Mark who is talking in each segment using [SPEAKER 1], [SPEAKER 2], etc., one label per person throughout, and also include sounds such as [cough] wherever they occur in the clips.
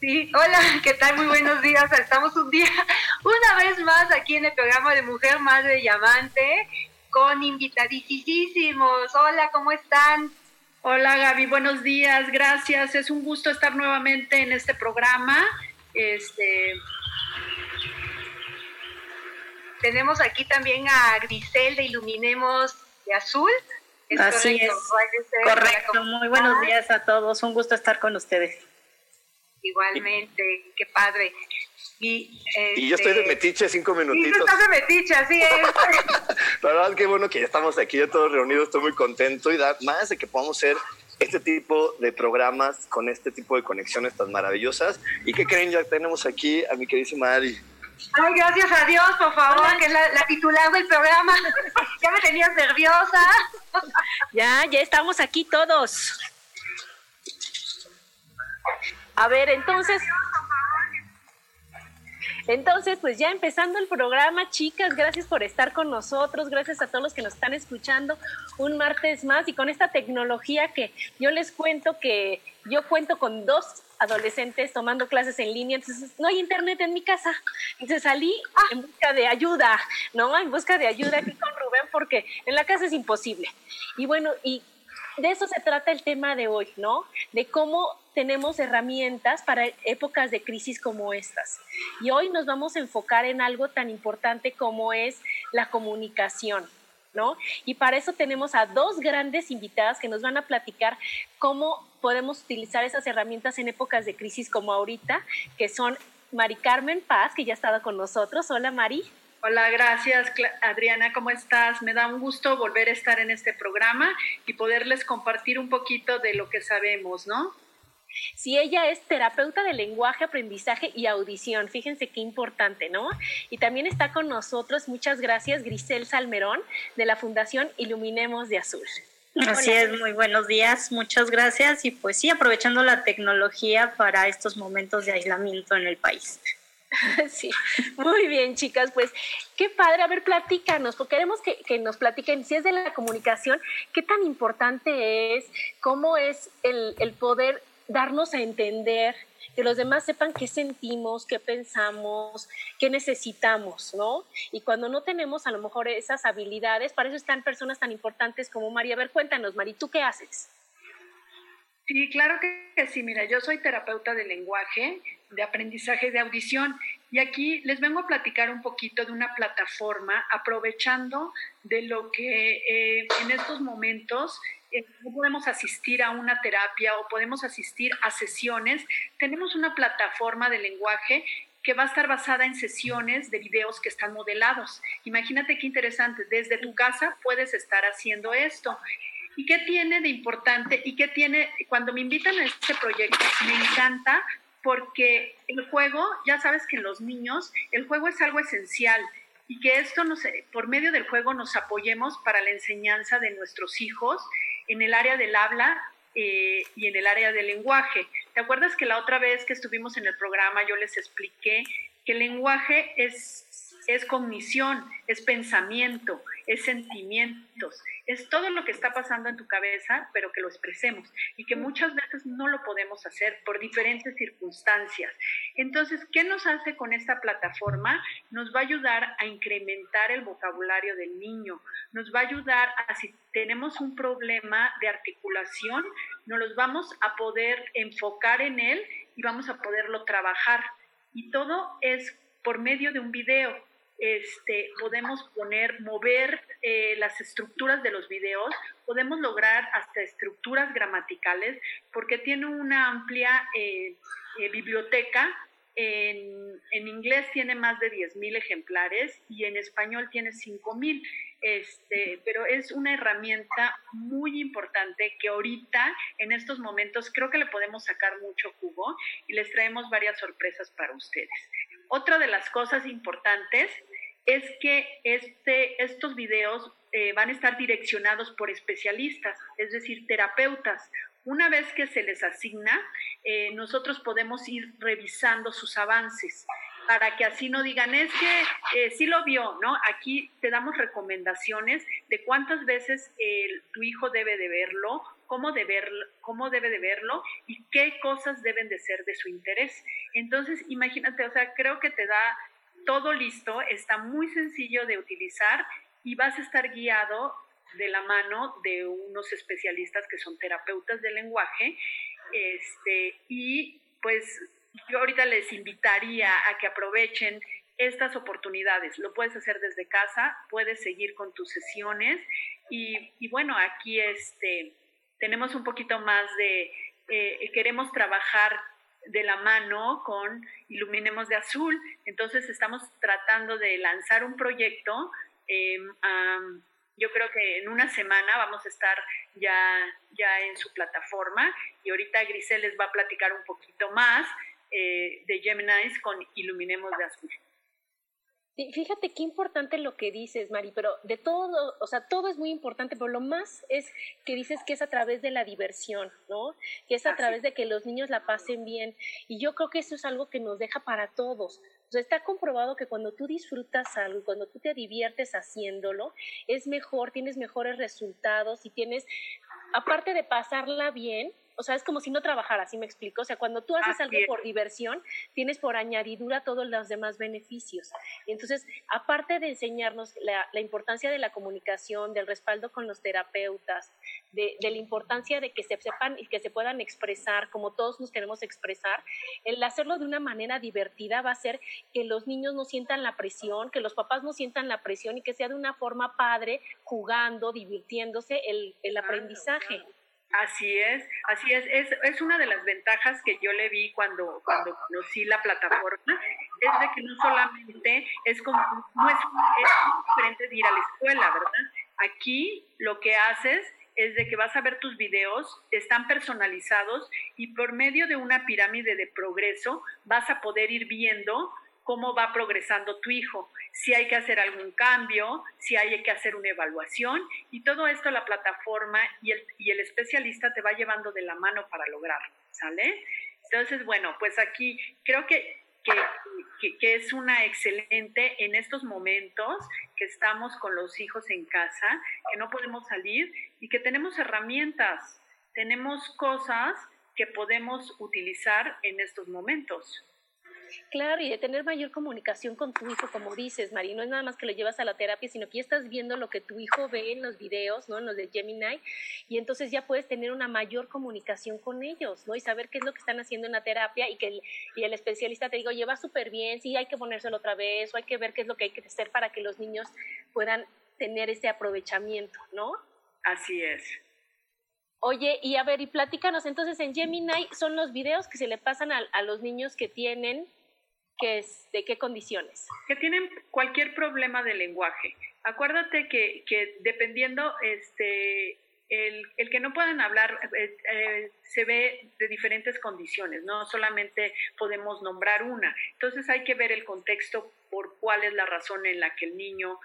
[SPEAKER 1] Sí, hola, ¿qué tal? Muy buenos días. Estamos un día, [laughs] una vez más aquí en el programa de Mujer, Madre y Amante, con invitadísimos. Hola, ¿cómo están?
[SPEAKER 2] Hola Gaby, buenos días, gracias. Es un gusto estar nuevamente en este programa. Este
[SPEAKER 1] tenemos aquí también a Grisel de Iluminemos de Azul.
[SPEAKER 3] Así es. Correcto. Muy buenos días a todos. Un gusto estar con ustedes.
[SPEAKER 1] Igualmente, qué padre.
[SPEAKER 4] Y, y, yo estoy de este, metiche cinco minutitos.
[SPEAKER 1] Y tú estás de metiche, así es. [laughs]
[SPEAKER 4] La verdad, qué bueno que ya estamos aquí ya todos reunidos, estoy muy contento y da más de que podamos ser este tipo de programas con este tipo de conexiones tan maravillosas. ¿Y qué creen? Ya tenemos aquí a mi queridísima Ari.
[SPEAKER 1] Ay, gracias a Dios, por favor, que es la, la titular del programa. [laughs] ya me tenías nerviosa.
[SPEAKER 3] ya, ya estamos aquí todos. A ver, entonces... Entonces, pues ya empezando el programa, chicas, gracias por estar con nosotros, gracias a todos los que nos están escuchando un martes más y con esta tecnología que yo les cuento que yo cuento con dos adolescentes tomando clases en línea, entonces no hay internet en mi casa. Entonces salí en busca de ayuda, ¿no? En busca de ayuda aquí con Rubén porque en la casa es imposible. Y bueno, y de eso se trata el tema de hoy, ¿no? De cómo tenemos herramientas para épocas de crisis como estas. Y hoy nos vamos a enfocar en algo tan importante como es la comunicación, ¿no? Y para eso tenemos a dos grandes invitadas que nos van a platicar cómo podemos utilizar esas herramientas en épocas de crisis como ahorita, que son Mari Carmen Paz, que ya ha estado con nosotros. Hola, Mari.
[SPEAKER 2] Hola, gracias Adriana, ¿cómo estás? Me da un gusto volver a estar en este programa y poderles compartir un poquito de lo que sabemos, ¿no?
[SPEAKER 3] Sí, ella es terapeuta de lenguaje, aprendizaje y audición. Fíjense qué importante, ¿no? Y también está con nosotros, muchas gracias, Grisel Salmerón, de la Fundación Iluminemos de Azul.
[SPEAKER 5] Así es, muy buenos días, muchas gracias y pues sí, aprovechando la tecnología para estos momentos de aislamiento en el país. [laughs]
[SPEAKER 3] Sí, muy bien, chicas. Pues qué padre. A ver, platícanos, porque queremos que, nos platiquen, si es de la comunicación, qué tan importante es, cómo es el, el poder darnos a entender, que los demás sepan qué sentimos, qué pensamos, qué necesitamos, ¿no? Y cuando no tenemos a lo mejor esas habilidades, para eso están personas tan importantes como María. A ver, cuéntanos, Mari, ¿tú qué haces?
[SPEAKER 2] Sí, claro que sí. Mira, yo soy terapeuta de lenguaje, de aprendizaje de audición y aquí les vengo a platicar un poquito de una plataforma aprovechando de lo que eh, en estos momentos eh, podemos asistir a una terapia o podemos asistir a sesiones. Tenemos una plataforma de lenguaje que va a estar basada en sesiones de videos que están modelados. Imagínate qué interesante, desde tu casa puedes estar haciendo esto. ¿Y qué tiene de importante? ¿Y qué tiene, cuando me invitan a este proyecto, me encanta porque el juego, ya sabes que en los niños, el juego es algo esencial y que esto nos, por medio del juego nos apoyemos para la enseñanza de nuestros hijos en el área del habla eh, y en el área del lenguaje. ¿Te acuerdas que la otra vez que estuvimos en el programa yo les expliqué que el lenguaje es, es cognición, es pensamiento es sentimientos, es todo lo que está pasando en tu cabeza, pero que lo expresemos y que muchas veces no lo podemos hacer por diferentes circunstancias. Entonces, ¿qué nos hace con esta plataforma? Nos va a ayudar a incrementar el vocabulario del niño, nos va a ayudar a si tenemos un problema de articulación, nos los vamos a poder enfocar en él y vamos a poderlo trabajar. Y todo es por medio de un video. Este, podemos poner, mover eh, las estructuras de los videos, podemos lograr hasta estructuras gramaticales, porque tiene una amplia eh, eh, biblioteca. En, inglés tiene más de 10.000 ejemplares y en español tiene 5.000. Este, pero es una herramienta muy importante que ahorita, en estos momentos, creo que le podemos sacar mucho jugo y les traemos varias sorpresas para ustedes. Otra de las cosas importantes es que este, estos videos eh, van a estar direccionados por especialistas, es decir, terapeutas. Una vez que se les asigna, eh, nosotros podemos ir revisando sus avances para que así no digan, es que eh, sí lo vio, ¿no? Aquí te damos recomendaciones de cuántas veces tu hijo debe de verlo, cómo, cómo debe de verlo y qué cosas deben de ser de su interés. Entonces, imagínate, o sea, creo que te da todo listo, está muy sencillo de utilizar y vas a estar guiado de la mano de unos especialistas que son terapeutas del lenguaje, este, y pues yo ahorita les invitaría a que aprovechen estas oportunidades. Lo puedes hacer desde casa, puedes seguir con tus sesiones y, bueno, aquí este, tenemos un poquito más de, eh, queremos trabajar de la mano con Iluminemos de Azul, entonces estamos tratando de lanzar un proyecto. Em, yo creo que en una semana vamos a estar ya, ya en su plataforma y ahorita Grisel les va a platicar un poquito más eh, de Gemini con Iluminemos de Azul.
[SPEAKER 3] Fíjate qué importante lo que dices, Mari, pero de todo, o sea, todo es muy importante, pero lo más es que dices que es a través de la diversión, ¿no? Que es a través de que los niños la pasen bien. Y yo creo que eso es algo que nos deja para todos. O sea, está comprobado que cuando tú disfrutas algo, cuando tú te diviertes haciéndolo, es mejor, tienes mejores resultados y tienes, aparte de pasarla bien, o sea, es como si no trabajara, ¿sí me explico? O sea, cuando tú haces algo por diversión, tienes por añadidura todos los demás beneficios. Entonces, aparte de enseñarnos la, importancia de la comunicación, del respaldo con los terapeutas, de, la importancia de que se sepan y que se puedan expresar como todos nos queremos expresar, el hacerlo de una manera divertida va a hacer que los niños no sientan la presión, que los papás no sientan la presión y que sea de una forma padre, jugando, divirtiéndose el, el aprendizaje.
[SPEAKER 2] Así es, así es. es. es. una de las ventajas que yo le vi cuando, cuando conocí la plataforma, es de que no solamente es como, no es, es diferente de ir a la escuela, ¿verdad? Aquí lo que haces es de que vas a ver tus videos, están personalizados y por medio de una pirámide de progreso vas a poder ir viendo cómo va progresando tu hijo, si hay que hacer algún cambio, si hay que hacer una evaluación y todo esto la plataforma y el, y el especialista te va llevando de la mano para lograrlo, ¿sale? Entonces, bueno, pues aquí creo que, que, que, es una excelente en estos momentos que estamos con los hijos en casa, que no podemos salir y que tenemos herramientas, tenemos cosas que podemos utilizar en estos momentos.
[SPEAKER 3] Claro, y de tener mayor comunicación con tu hijo, como dices, Mari, no es nada más que lo llevas a la terapia, sino que ya estás viendo lo que tu hijo ve en los videos, ¿no? En los de Gemini, y entonces ya puedes tener una mayor comunicación con ellos, ¿no? Y saber qué es lo que están haciendo en la terapia y que el, y el especialista te digo, lleva súper bien, sí, hay que ponérselo otra vez, o hay que ver qué es lo que hay que hacer para que los niños puedan tener ese aprovechamiento, ¿no?
[SPEAKER 2] Así es.
[SPEAKER 3] Oye, y a ver, y platícanos, entonces en Gemini son los videos que se le pasan a, a los niños que tienen ¿De qué condiciones?
[SPEAKER 2] Que tienen cualquier problema de lenguaje. Acuérdate que, que dependiendo, este, el, el, que no pueden hablar eh, eh, se ve de diferentes condiciones, no solamente podemos nombrar una. Entonces hay que ver el contexto por cuál es la razón en la que el niño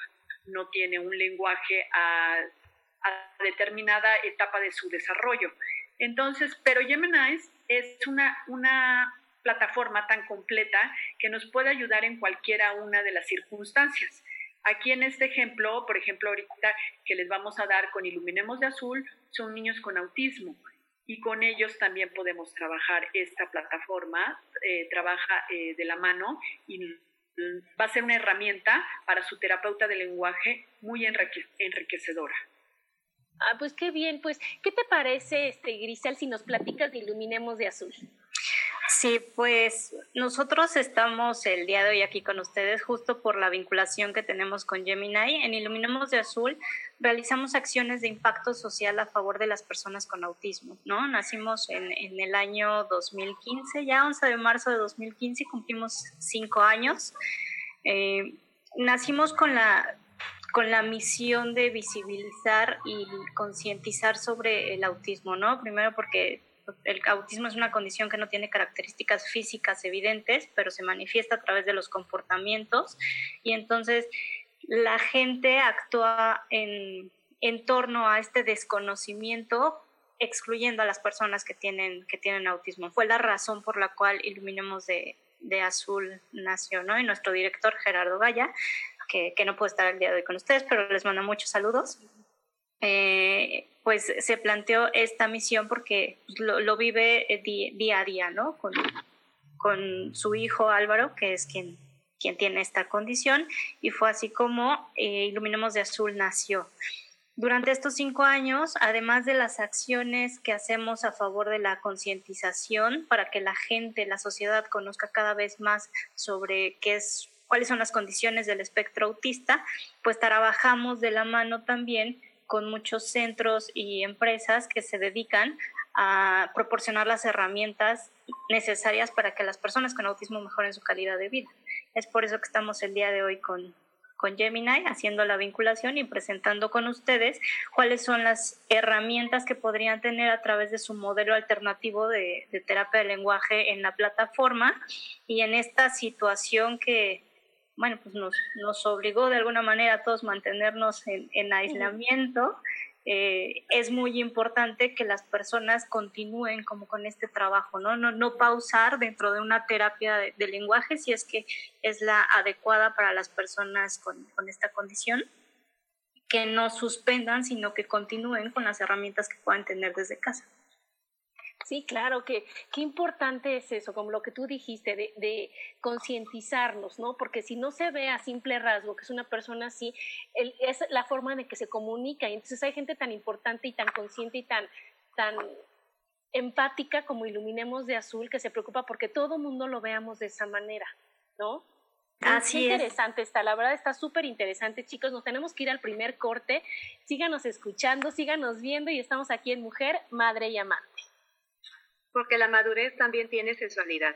[SPEAKER 2] no tiene un lenguaje a, a determinada etapa de su desarrollo. Entonces, pero Gemini es una, una plataforma tan completa que nos puede ayudar en cualquiera una de las circunstancias. Aquí en este ejemplo, por ejemplo, ahorita que les vamos a dar con Iluminemos de Azul, son niños con autismo y con ellos también podemos trabajar esta plataforma, eh, trabaja eh, de la mano y va a ser una herramienta para su terapeuta de lenguaje muy enriquecedora.
[SPEAKER 3] Ah, pues qué bien, pues, ¿qué te parece, este, Grisel, si nos platicas de Iluminemos de Azul?
[SPEAKER 5] Sí, pues nosotros estamos el día de hoy aquí con ustedes justo por la vinculación que tenemos con Gemini. En Iluminemos de Azul realizamos acciones de impacto social a favor de las personas con autismo, ¿no? Nacimos en, en el año 2015, ya 11 de marzo de 2015, cumplimos cinco años. Eh, nacimos con la, con la misión de visibilizar y concientizar sobre el autismo, ¿no? Primero porque el autismo es una condición que no tiene características físicas evidentes, pero se manifiesta a través de los comportamientos y entonces la gente actúa en, en torno a este desconocimiento excluyendo a las personas que tienen, que tienen autismo. Fue la razón por la cual Iluminemos de, de Azul nació, ¿no? Y nuestro director Gerardo Gaya, que, que no puede estar el día de hoy con ustedes, pero les mando muchos saludos. Eh, pues se planteó esta misión porque lo, lo vive eh, día a día, ¿no? Con, con, su hijo Álvaro, que es quien, quien tiene esta condición, y fue así como eh, Iluminemos de Azul nació. Durante estos cinco años, además de las acciones que hacemos a favor de la concientización para que la gente, la sociedad conozca cada vez más sobre qué es, cuáles son las condiciones del espectro autista, pues trabajamos de la mano también con muchos centros y empresas que se dedican a proporcionar las herramientas necesarias para que las personas con autismo mejoren su calidad de vida. Es por eso que estamos el día de hoy con, con Gemini haciendo la vinculación y presentando con ustedes cuáles son las herramientas que podrían tener a través de su modelo alternativo de, terapia de lenguaje en la plataforma y en esta situación que bueno, pues nos, nos obligó de alguna manera a todos mantenernos en, aislamiento. Eh, es muy importante que las personas continúen como con este trabajo, ¿no? No, no pausar dentro de una terapia de, de, lenguaje si es que es la adecuada para las personas con, con esta condición, que no suspendan, sino que continúen con las herramientas que puedan tener desde casa.
[SPEAKER 3] Sí, claro, que qué importante es eso, como lo que tú dijiste, de, de concientizarnos, ¿no? Porque si no se ve a simple rasgo que es una persona así, es la forma de que se comunica. Y entonces hay gente tan importante y tan consciente y tan, tan empática como Iluminemos de Azul que se preocupa porque todo mundo lo veamos de esa manera, ¿no?
[SPEAKER 5] Así
[SPEAKER 3] Qué interesante está, la verdad está súper interesante, chicos. Nos tenemos que ir al primer corte. Síganos escuchando, síganos viendo y estamos aquí en Mujer, Madre y Amante
[SPEAKER 1] porque la madurez también tiene sexualidad.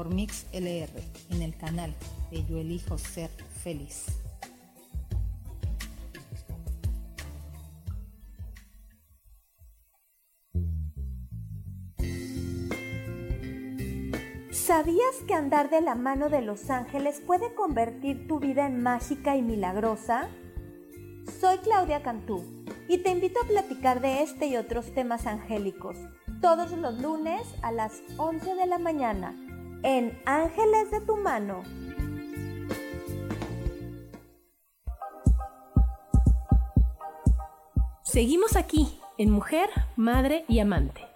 [SPEAKER 6] por Mix LR en el canal de Yo Elijo Ser Feliz.
[SPEAKER 7] ¿Sabías que andar de la mano de los ángeles puede convertir tu vida en mágica y milagrosa? Soy Claudia Cantú y te invito a platicar de este y otros temas angélicos todos los lunes a las 11 de la mañana en Ángeles de tu mano.
[SPEAKER 8] Seguimos aquí en Mujer, Madre y Amante.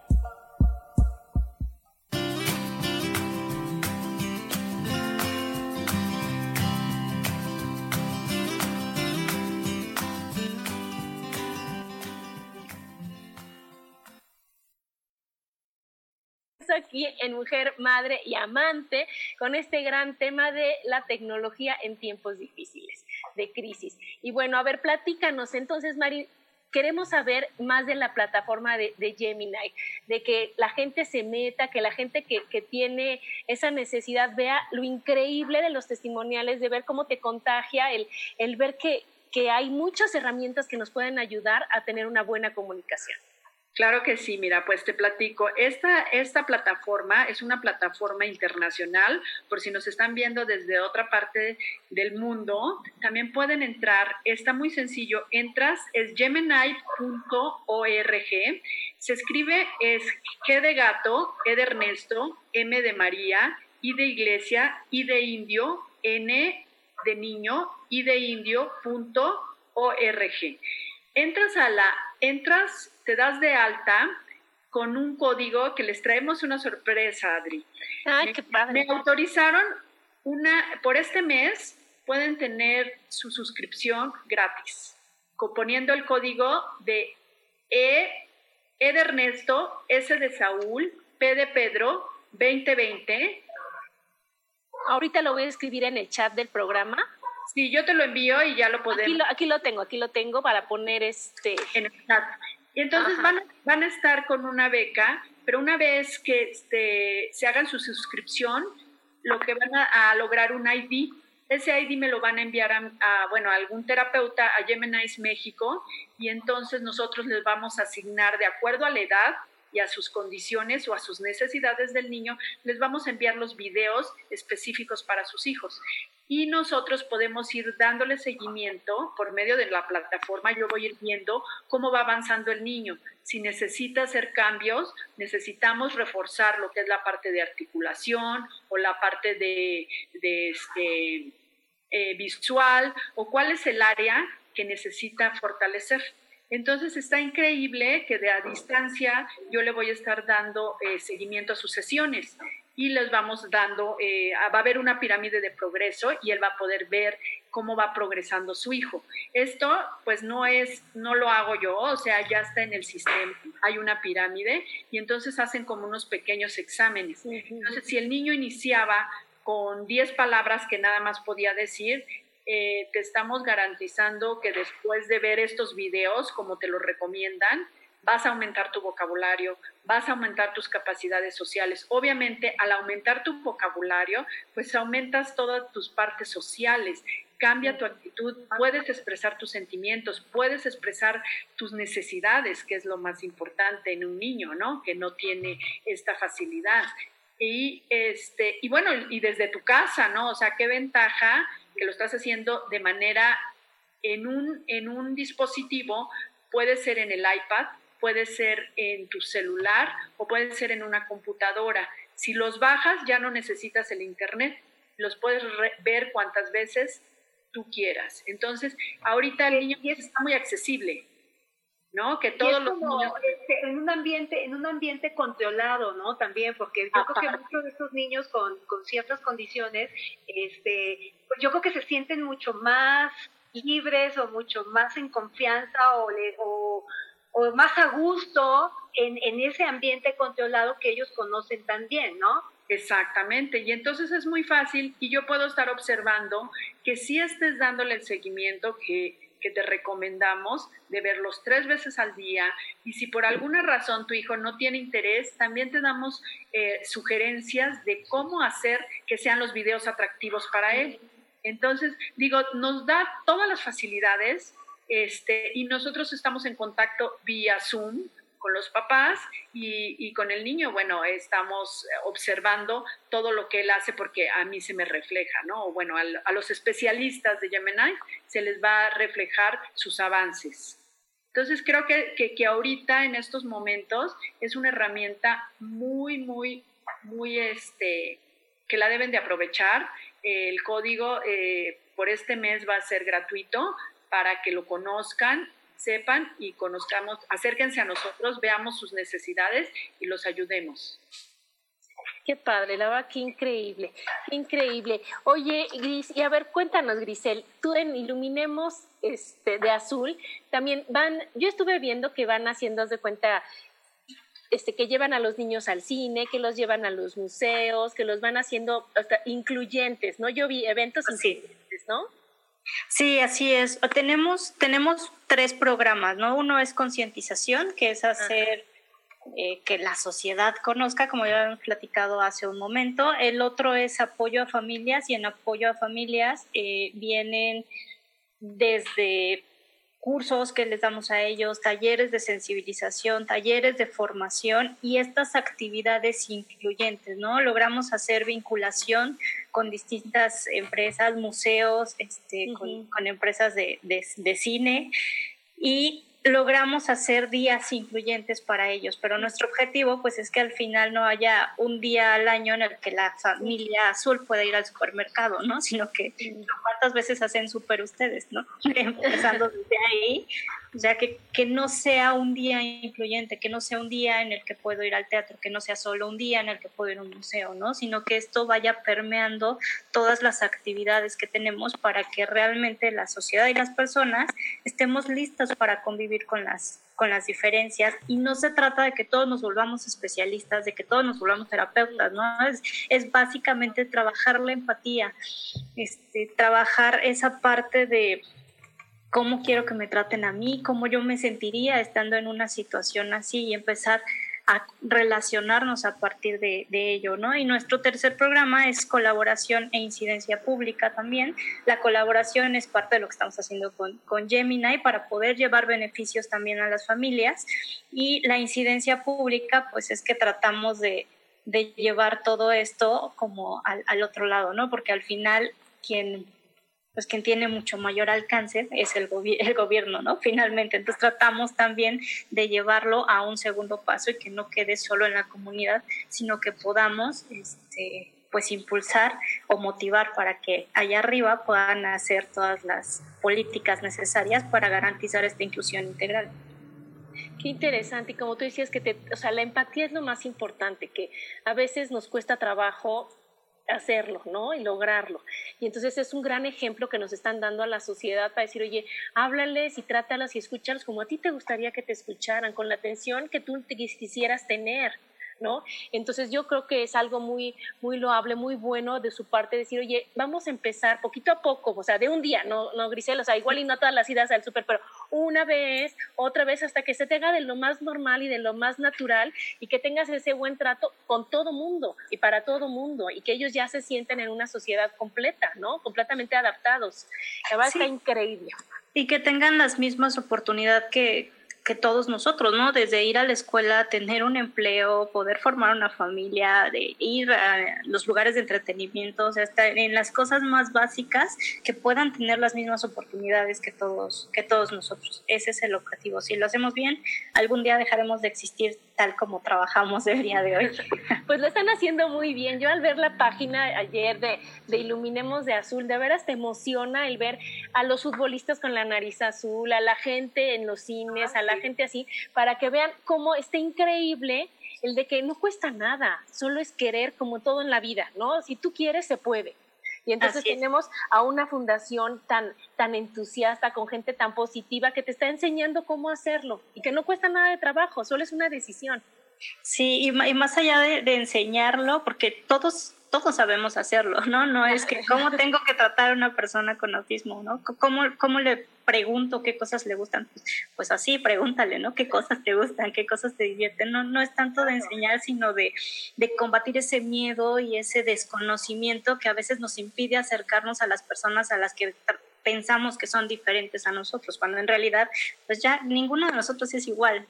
[SPEAKER 3] Aquí en Mujer, Madre y Amante con este gran tema de la tecnología en tiempos difíciles, de crisis. Y bueno, a ver, platícanos entonces, Mari, queremos saber más de la plataforma de, Gemini, de que la gente se meta, que la gente que, tiene esa necesidad vea lo increíble de los testimoniales, de ver cómo te contagia, el, el ver que, que hay muchas herramientas que nos pueden ayudar a tener una buena comunicación.
[SPEAKER 2] Claro que sí, mira, pues te platico. Esta, esta plataforma es una plataforma internacional, por si nos están viendo desde otra parte del mundo, también pueden entrar, está muy sencillo, entras, es gemini.org, se escribe, es G de gato, E de Ernesto, M de María, I de iglesia, I de indio, N de niño, I de indio, punto, org. Entras a la, entras te das de alta con un código que les traemos una sorpresa, Adri.
[SPEAKER 3] Ay, qué padre.
[SPEAKER 2] Me autorizaron una, por este mes pueden tener su suscripción gratis, poniendo el código de E, e de Ernesto, S de Saúl, P de Pedro, 2020.
[SPEAKER 3] Ahorita lo voy a escribir en el chat del programa.
[SPEAKER 2] Sí, yo te lo envío y ya lo podemos.
[SPEAKER 3] Aquí lo, aquí lo tengo, aquí lo tengo para poner este.
[SPEAKER 2] En el chat. Y entonces van, van, a estar con una beca, pero una vez que este, se hagan su suscripción, lo que van a, lograr un ID, ese ID me lo van a enviar a, bueno, a algún terapeuta a Gemini's México y entonces nosotros les vamos a asignar de acuerdo a la edad y a sus condiciones o a sus necesidades del niño, les vamos a enviar los videos específicos para sus hijos y nosotros podemos ir dándole seguimiento por medio de la plataforma. Yo voy a viendo cómo va avanzando el niño. Si necesita hacer cambios, necesitamos reforzar lo que es la parte de articulación o la parte de, este, eh, visual o cuál es el área que necesita fortalecer. Entonces está increíble que de a distancia yo le voy a estar dando eh, seguimiento a sus sesiones y les vamos dando, eh, va a haber una pirámide de progreso y él va a poder ver cómo va progresando su hijo. Esto pues no es, no lo hago yo, o sea, ya está en el sistema, hay una pirámide y entonces hacen como unos pequeños exámenes. Entonces, si el niño iniciaba con 10 palabras que nada más podía decir, eh, te estamos garantizando que después de ver estos videos, como te lo recomiendan, vas a aumentar tu vocabulario, vas a aumentar tus capacidades sociales. Obviamente, al aumentar tu vocabulario, pues aumentas todas tus partes sociales, cambia tu actitud, puedes expresar tus sentimientos, puedes expresar tus necesidades, que es lo más importante en un niño, ¿no? Que no tiene esta facilidad. Y, este, y bueno, y desde tu casa, ¿no? O sea, qué ventaja que lo estás haciendo de manera en un, en un dispositivo, puede ser en el iPad, puede ser en tu celular o puede ser en una computadora. Si los bajas ya no necesitas el Internet, los puedes ver cuantas veces tú quieras. Entonces, ahorita el niño está muy accesible. ¿no? Que todos los niños...
[SPEAKER 1] Este, en un ambiente, en un ambiente controlado, ¿no? También, porque yo creo que muchos de estos niños con, con ciertas condiciones, este, pues yo creo que se sienten mucho más libres o mucho más en confianza o, o, o más a gusto en, en ese ambiente controlado que ellos conocen también, ¿no?
[SPEAKER 2] Exactamente, y entonces es muy fácil y yo puedo estar observando que si estés dándole el seguimiento que, que te recomendamos de verlos tres veces al día y si por alguna razón tu hijo no tiene interés, también te damos eh, sugerencias de cómo hacer que sean los videos atractivos para él. Entonces, digo, nos da todas las facilidades este, y nosotros estamos en contacto vía Zoom con los papás y, con el niño, bueno, estamos observando todo lo que él hace porque a mí se me refleja, ¿no? Bueno, a, los especialistas de Gemini se les va a reflejar sus avances. Entonces creo que, que, ahorita en estos momentos es una herramienta muy, muy, muy, este, que la deben de aprovechar. El código eh, por este mes va a ser gratuito para que lo conozcan sepan y conozcamos, acérquense a nosotros, veamos sus necesidades y los ayudemos.
[SPEAKER 3] Qué padre, la verdad, qué increíble, qué increíble. Oye, Gris, y a ver, cuéntanos, Grisel, tú en Iluminemos este, de Azul, también van, yo estuve viendo que van haciendo de cuenta, este, que llevan a los niños al cine, que los llevan a los museos, que los van haciendo hasta incluyentes, ¿no? Yo vi eventos incluyentes, ¿no?
[SPEAKER 5] Sí, así es. Tenemos, tenemos tres programas, ¿no? Uno es concientización, que es hacer eh, que la sociedad conozca, como ya hemos platicado hace un momento. El otro es apoyo a familias y en apoyo a familias eh, vienen desde cursos que les damos a ellos, talleres de sensibilización, talleres de formación y estas actividades incluyentes, ¿no? Logramos hacer vinculación con distintas empresas, museos, este, con, empresas de, de cine y logramos hacer días incluyentes para ellos, pero nuestro objetivo pues es que al final no haya un día al año en el que la familia azul pueda ir al supermercado, ¿no? Sino que cuántas veces hacen súper ustedes, ¿no? [laughs] Empezando desde ahí, o sea, que, que no sea un día incluyente, que no sea un día en el que puedo ir al teatro, que no sea solo un día en el que puedo ir a un museo, ¿no? Sino que esto vaya permeando todas las actividades que tenemos para que realmente la sociedad y las personas estemos listas para convivir con las, con las diferencias. Y no se trata de que todos nos volvamos especialistas, de que todos nos volvamos terapeutas, ¿no? Es, es básicamente trabajar la empatía, este, trabajar esa parte de cómo quiero que me traten a mí, cómo yo me sentiría estando en una situación así y empezar a relacionarnos a partir de, ello, ¿no? Y nuestro tercer programa es colaboración e incidencia pública también. La colaboración es parte de lo que estamos haciendo con, Gemini para poder llevar beneficios también a las familias y la incidencia pública, pues es que tratamos de, llevar todo esto como al, al otro lado, ¿no? Porque al final quien pues quien tiene mucho mayor alcance es el, el gobierno, ¿no? Finalmente, entonces tratamos también de llevarlo a un segundo paso y que no quede solo en la comunidad, sino que podamos, este, pues impulsar o motivar para que allá arriba puedan hacer todas las políticas necesarias para garantizar esta inclusión integral.
[SPEAKER 3] Qué interesante, y como tú decías que te, o sea, la empatía es lo más importante, que a veces nos cuesta trabajo hacerlo, ¿no? Y lograrlo. Y entonces es un gran ejemplo que nos están dando a la sociedad para decir, oye, háblales y trátalas y escúchalos como a ti te gustaría que te escucharan, con la atención que tú te quisieras tener. ¿No? Entonces yo creo que es algo muy, muy loable, muy bueno de su parte decir, oye, vamos a empezar poquito a poco, o sea, de un día, no, no Grisel, o sea, igual y no todas las idas al súper, pero una vez, otra vez, hasta que se te haga de lo más normal y de lo más natural y que tengas ese buen trato con todo mundo y para todo mundo y que ellos ya se sienten en una sociedad completa, ¿no? Completamente adaptados. La verdad está increíble.
[SPEAKER 5] Y que tengan las mismas oportunidades que, que todos nosotros, ¿no? Desde ir a la escuela, tener un empleo, poder formar una familia, de ir a los lugares de entretenimiento, o sea, en las cosas más básicas que puedan tener las mismas oportunidades que todos, que todos nosotros. Ese es el objetivo. Si lo hacemos bien, algún día dejaremos de existir tal como trabajamos el día de hoy. [laughs]
[SPEAKER 3] Pues lo están haciendo muy bien. Yo al ver la página ayer de, de Iluminemos de Azul, de veras te emociona el ver a los futbolistas con la nariz azul, a la gente en los cines, a la gente así, para que vean cómo está increíble el de que no cuesta nada, solo es querer como todo en la vida, ¿no? Si tú quieres, se puede. Y entonces tenemos a una fundación tan, tan entusiasta, con gente tan positiva, que te está enseñando cómo hacerlo y que no cuesta nada de trabajo, solo es una decisión.
[SPEAKER 5] Sí, y, más allá de, de enseñarlo, porque todos todos sabemos hacerlo, ¿no? No es que [laughs] cómo tengo que tratar a una persona con autismo, ¿no? ¿Cómo, cómo le pregunto qué cosas le gustan? Pues así, pregúntale, ¿no? ¿Qué cosas te gustan? ¿Qué cosas te divierten? No, no es tanto de enseñar, sino de, de combatir ese miedo y ese desconocimiento que a veces nos impide acercarnos a las personas a las que pensamos que son diferentes a nosotros, cuando en realidad, pues ya ninguno de nosotros es igual.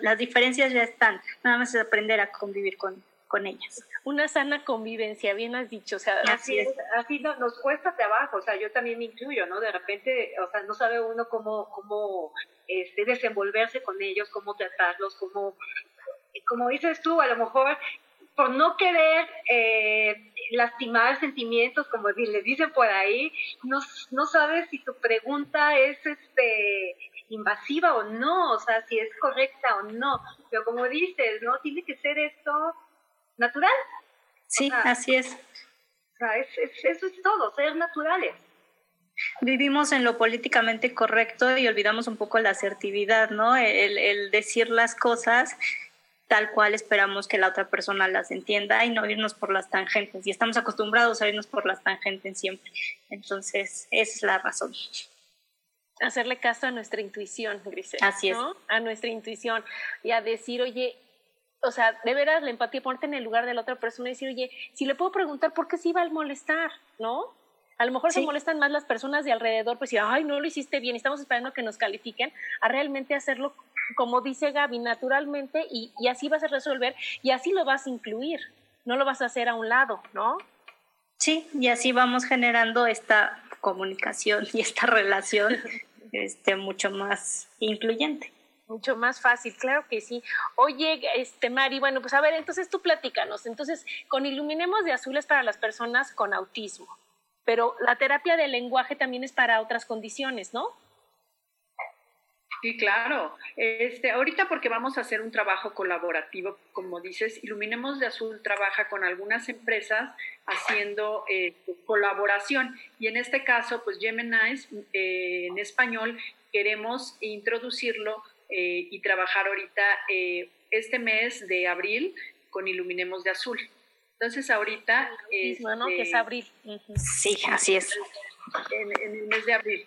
[SPEAKER 5] las diferencias ya están, nada más es aprender a convivir con, con ellas.
[SPEAKER 3] Una sana convivencia, bien has dicho, o sea,
[SPEAKER 1] así, es, así nos cuesta trabajo, o sea, yo también me incluyo, ¿no? De repente, o sea, no sabe uno cómo, cómo este, desenvolverse con ellos, cómo tratarlos, cómo, como dices tú, a lo mejor por no querer eh, lastimar sentimientos, como les dicen por ahí, no, no sabes si tu pregunta es este invasiva o no, o sea, si es correcta o no. Pero como dices, ¿no? Tiene que ser esto natural.
[SPEAKER 5] Sí, así es.
[SPEAKER 1] O sea, es, eso es todo, ser naturales.
[SPEAKER 5] Vivimos en lo políticamente correcto y olvidamos un poco la asertividad, ¿no? El, el decir las cosas tal cual esperamos que la otra persona las entienda y no irnos por las tangentes. Y estamos acostumbrados a irnos por las tangentes siempre. Entonces, esa es la razón.
[SPEAKER 3] Hacerle caso a nuestra intuición, Grisel.
[SPEAKER 5] Así es.
[SPEAKER 3] A nuestra intuición y a decir, oye, o sea, de veras la empatía, ponerte en el lugar de la otra persona y decir, oye, si le puedo preguntar por qué se iba a molestar, ¿no? A lo mejor se molestan más las personas de alrededor, pues si, ay, no lo hiciste bien, estamos esperando que nos califiquen, a realmente hacerlo, como dice Gaby, naturalmente y, y así vas a resolver y así lo vas a incluir, no lo vas a hacer a un lado, ¿no?
[SPEAKER 5] Sí, y así vamos generando esta comunicación y esta [laughs] relación este, mucho más incluyente.
[SPEAKER 3] Mucho más fácil, claro que sí. Oye, este Mari, bueno, pues a ver, entonces tú platícanos. Entonces, con Iluminemos de Azules para las personas con autismo, pero la terapia del lenguaje también es para otras condiciones, ¿no?
[SPEAKER 2] Sí, claro. Este, ahorita porque vamos a hacer un trabajo colaborativo, como dices, Iluminemos de Azul trabaja con algunas empresas haciendo eh, colaboración y en este caso, pues Gemini eh, en español queremos introducirlo eh, y trabajar ahorita eh, este mes de abril con Iluminemos de Azul. Entonces ahorita...
[SPEAKER 3] ¿no? Que es este, abril.
[SPEAKER 5] Sí, así es.
[SPEAKER 2] En, en, el mes de abril.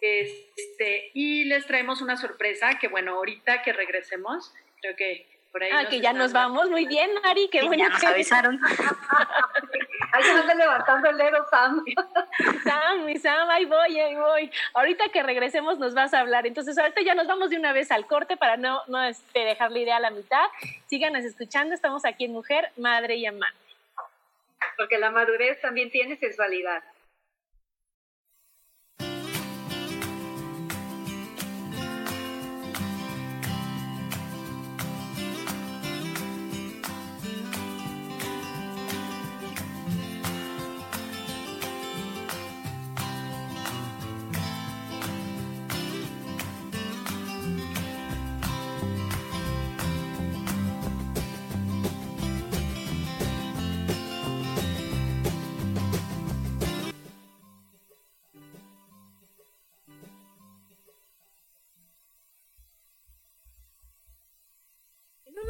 [SPEAKER 2] Este, y les traemos una sorpresa que bueno, ahorita que regresemos, creo que
[SPEAKER 3] ah, que ya nos vamos. Muy bien, Mari, qué bueno.
[SPEAKER 5] Ya nos avisaron. [laughs]
[SPEAKER 1] ahí se anda levantando el dedo, Sam. [laughs]
[SPEAKER 3] Sam, mi Sam, ahí voy, ahí voy. Ahorita que regresemos nos vas a hablar. Entonces, ahorita ya nos vamos de una vez al corte para no, no este, dejar la idea a la mitad. Síganos escuchando, estamos aquí en Mujer, Madre y Amante.
[SPEAKER 1] Porque la madurez también tiene sensualidad.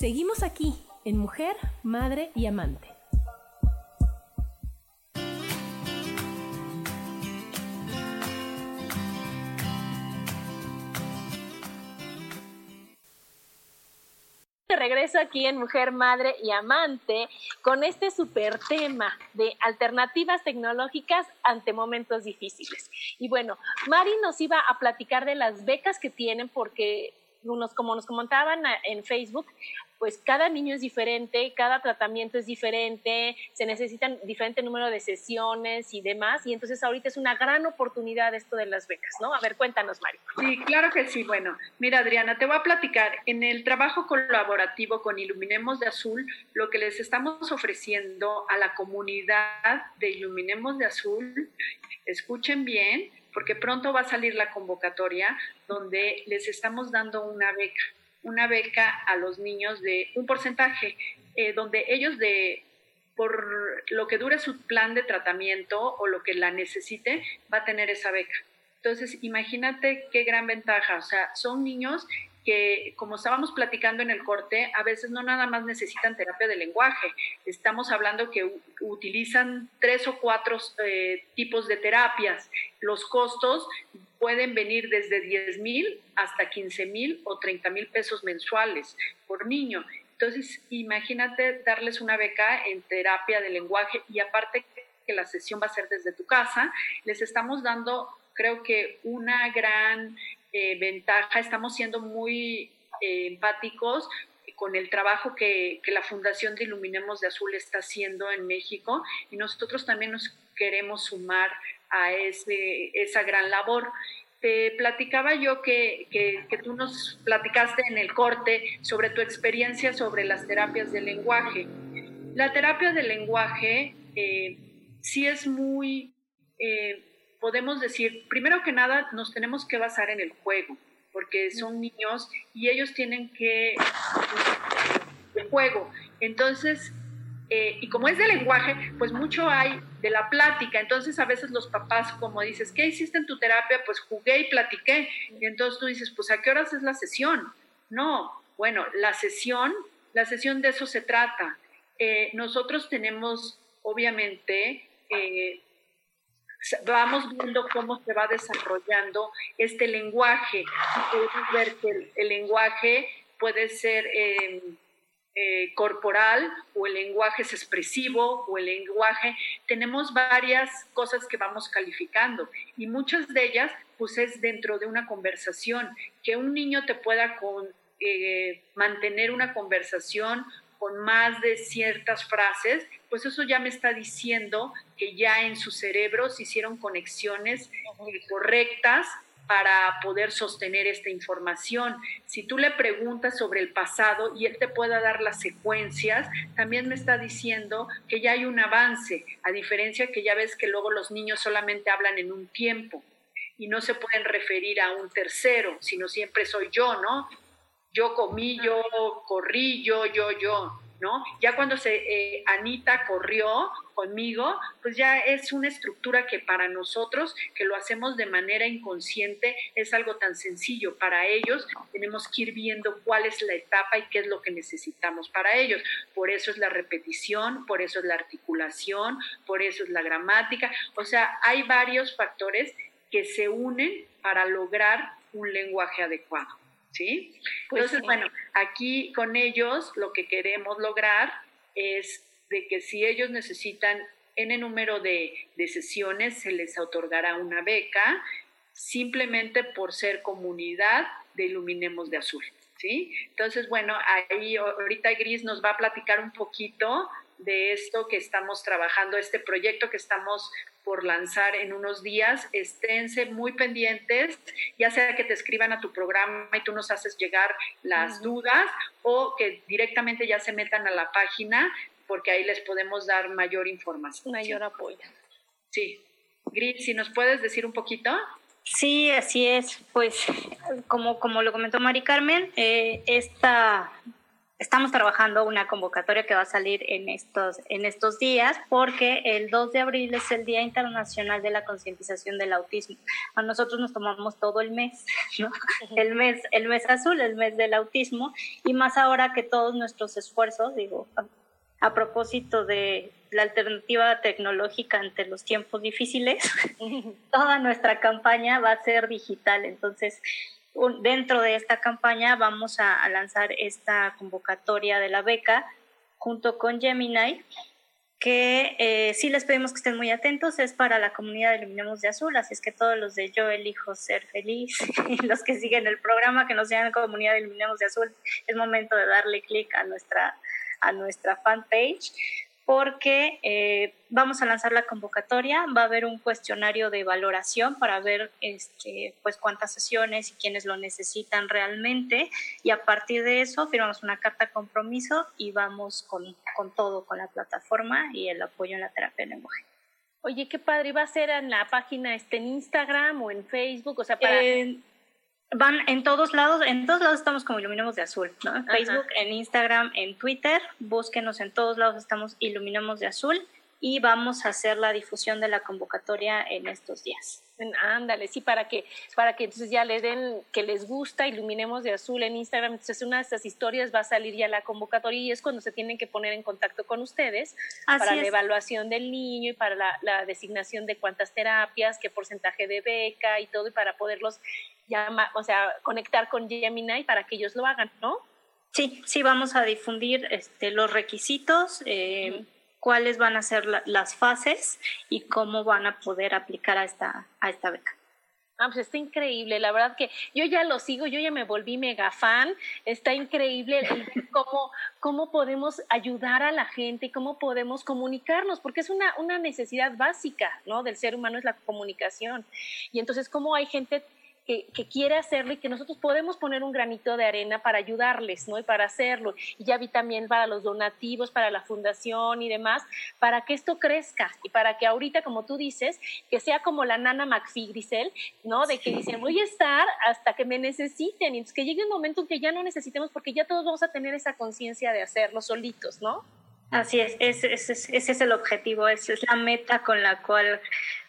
[SPEAKER 9] Seguimos aquí en Mujer, Madre y Amante.
[SPEAKER 3] regreso aquí en Mujer, Madre y Amante con este super tema de alternativas tecnológicas ante momentos difíciles. Y bueno, Mari nos iba a platicar de las becas que tienen porque unos, como nos comentaban en Facebook, pues cada niño es diferente, cada tratamiento es diferente, se necesitan diferente número de sesiones y demás, y entonces ahorita es una gran oportunidad esto de las becas, ¿no? A ver, cuéntanos, Mario.
[SPEAKER 2] Sí, claro que sí. Bueno, mira, Adriana, te voy a platicar. En el trabajo colaborativo con Iluminemos de Azul, lo que les estamos ofreciendo a la comunidad de Iluminemos de Azul, escuchen bien, porque pronto va a salir la convocatoria donde les estamos dando una beca una beca a los niños de un porcentaje, eh, donde ellos de por lo que dure su plan de tratamiento o lo que la necesite, va a tener esa beca. Entonces, imagínate qué gran ventaja. O sea, son niños que, como estábamos platicando en el corte, a veces no nada más necesitan terapia de lenguaje. Estamos hablando que utilizan tres o cuatro eh, tipos de terapias. Los costos pueden venir desde 10 mil hasta 15 mil o 30 mil pesos mensuales por niño. Entonces, imagínate darles una beca en terapia de lenguaje y aparte que la sesión va a ser desde tu casa, les estamos dando, creo que, una gran eh, ventaja, estamos siendo muy eh, empáticos con el trabajo que, que, la Fundación de Iluminemos de Azul está haciendo en México y nosotros también nos queremos sumar a ese, esa gran labor. Te platicaba yo que, que, que, tú nos platicaste en el corte sobre tu experiencia sobre las terapias del lenguaje. La terapia del lenguaje eh, sí es muy eh, podemos decir, primero que nada, nos tenemos que basar en el juego, porque son niños y ellos tienen que... el juego. Entonces, eh, y como es de lenguaje, pues mucho hay de la plática. Entonces a veces los papás, como dices, ¿qué hiciste en tu terapia? Pues jugué y platiqué. Y entonces tú dices, pues ¿a qué horas es la sesión? No, bueno, la sesión, la sesión de eso se trata. Eh, nosotros tenemos, obviamente, eh, vamos viendo cómo se va desarrollando este lenguaje. Podemos ver que el, lenguaje puede ser em, eh, corporal o el lenguaje es expresivo o el lenguaje, tenemos varias cosas que vamos calificando y muchas de ellas pues es dentro de una conversación, que un niño te pueda eh, mantener una conversación con más de ciertas frases, pues eso ya me está diciendo que ya en su cerebro se hicieron conexiones eh, correctas para poder sostener esta información. Si tú le preguntas sobre el pasado y él te pueda dar las secuencias, también me está diciendo que ya hay un avance, a diferencia que ya ves que luego los niños solamente hablan en un tiempo y no se pueden referir a un tercero, sino siempre soy yo, ¿no? Yo comí, yo corrí, yo, yo, yo. ¿no? Ya cuando se, eh, Anita corrió conmigo, pues ya es una estructura que para nosotros, que lo hacemos de manera inconsciente, es algo tan sencillo. Para ellos tenemos que ir viendo cuál es la etapa y qué es lo que necesitamos para ellos. Por eso es la repetición, por eso es la articulación, por eso es la gramática. O sea, hay varios factores que se unen para lograr un lenguaje adecuado. ¿Sí? Pues Entonces, bueno, aquí con ellos lo que queremos lograr es de que si ellos necesitan N número de, de sesiones, se les otorgará una beca simplemente por ser comunidad de Iluminemos de Azul. ¿Sí? Entonces, bueno, ahí ahorita Gris nos va a platicar un poquito de esto que estamos trabajando, este proyecto que estamos por lanzar en unos días. Esténse muy pendientes, ya sea que te escriban a tu programa y tú nos haces llegar las dudas o que directamente ya se metan a la página porque ahí les podemos dar mayor información.
[SPEAKER 3] Mayor apoyo.
[SPEAKER 2] Sí. Gris, si nos puedes decir un poquito.
[SPEAKER 5] Sí, así es. Pues como, como lo comentó Mari Carmen, eh, esta estamos trabajando una convocatoria que va a salir en estos, en estos días porque el 2 de abril es el Día Internacional de la Concientización del Autismo. A nosotros nos tomamos todo el mes, ¿no? El mes, el mes azul, el mes del autismo, y más ahora que todos nuestros esfuerzos, digo, a, propósito de la alternativa tecnológica ante los tiempos difíciles, toda nuestra campaña va a ser digital. Entonces, dentro de esta campaña vamos a, lanzar esta convocatoria de la beca junto con Gemini, que eh, sí les pedimos que estén muy atentos, es para la comunidad de Iluminemos de Azul, así es que todos los de Yo elijo ser feliz [laughs] y los que siguen el programa, que nos llaman comunidad de Iluminemos de Azul, es momento de darle clic a nuestra, a nuestra fanpage porque eh, vamos a lanzar la convocatoria, va a haber un cuestionario de valoración para ver este, pues cuántas sesiones y quiénes lo necesitan realmente y a partir de eso firmamos una carta de compromiso y vamos con, con todo, con la plataforma y el apoyo en la terapia de lenguaje.
[SPEAKER 3] Oye, qué padre, ¿va a ser en la página este, en Instagram o en Facebook? O sea, para...
[SPEAKER 5] Eh, van en todos lados, en todos lados estamos como Iluminemos de Azul, ¿no? En Facebook, en Instagram, en Twitter, búsquenos en todos lados, estamos Iluminemos de Azul y vamos a hacer la difusión de la convocatoria en estos días.
[SPEAKER 3] Ándale, sí, para que, para que entonces ya le den que les gusta, iluminemos de azul en Instagram. Entonces, una de estas historias va a salir ya la convocatoria y es cuando se tienen que poner en contacto con ustedes para la evaluación del niño y para la, la, designación de cuántas terapias, qué porcentaje de beca y todo, y para poderlos llama, o sea, conectar con Gemini para que ellos lo hagan, ¿no?
[SPEAKER 5] Sí, sí, vamos a difundir este, los requisitos, eh, cuáles van a ser las fases y cómo van a poder aplicar a esta, a esta beca.
[SPEAKER 3] Ah, pues está increíble, la verdad que yo ya lo sigo, yo ya me volví mega fan, está increíble [laughs] cómo, cómo podemos ayudar a la gente y cómo podemos comunicarnos, porque es una, una necesidad básica, ¿no? Del ser humano es la comunicación. Y entonces, cómo hay gente que, quiere hacerlo y que nosotros podemos poner un granito de arena para ayudarles, ¿no? Y para hacerlo. Y ya vi también para los donativos, para la fundación y demás, para que esto crezca y para que ahorita, como tú dices, que sea como la nana McPhee, Grisel, ¿no? De que dicen, voy a estar hasta que me necesiten y entonces que llegue un momento en que ya no necesitemos porque ya todos vamos a tener esa conciencia de hacerlo solitos, ¿no?
[SPEAKER 5] Así es, ese, ese, es el objetivo, esa es la meta con la cual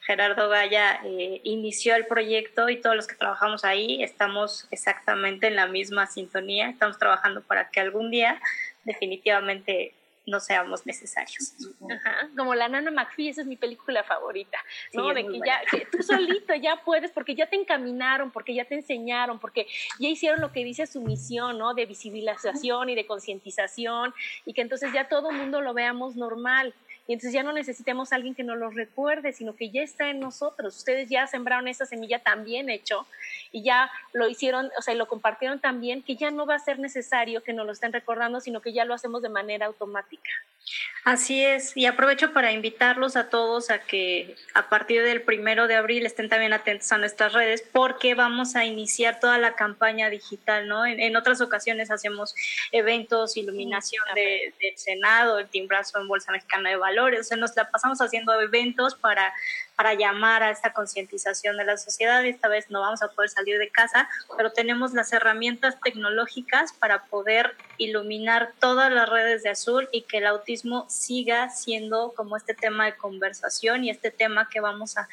[SPEAKER 5] Gerardo Gaya eh, inició el proyecto y todos los que trabajamos ahí estamos exactamente en la misma sintonía, estamos trabajando para que algún día definitivamente no seamos necesarios.
[SPEAKER 3] Ajá, como la Nana McPhee, esa es mi película favorita, ¿no? de que ya, que tú [laughs] solito ya puedes, porque ya te encaminaron, porque ya te enseñaron, porque ya hicieron lo que dice su misión, ¿no? De visibilización y de concientización, y que entonces ya todo el mundo lo veamos normal y entonces ya no necesitemos a alguien que nos lo recuerde, sino que ya está en nosotros. Ustedes ya sembraron esa semilla también hecho y ya lo hicieron, o sea, lo compartieron también, que ya no va a ser necesario que nos lo estén recordando, sino que ya lo hacemos de manera automática.
[SPEAKER 5] Así es, y aprovecho para invitarlos a todos a que a partir del primero de abril estén también atentos a nuestras redes porque vamos a iniciar toda la campaña digital, ¿no? En, otras ocasiones hacemos eventos, iluminación del Senado, el timbrazo en Bolsa Mexicana de Valores, o sea, nos la pasamos haciendo eventos para para llamar a esta concientización de la sociedad. Esta vez no vamos a poder salir de casa, pero tenemos las herramientas tecnológicas para poder iluminar todas las redes de azul y que el autismo siga siendo como este tema de conversación y este tema que vamos a,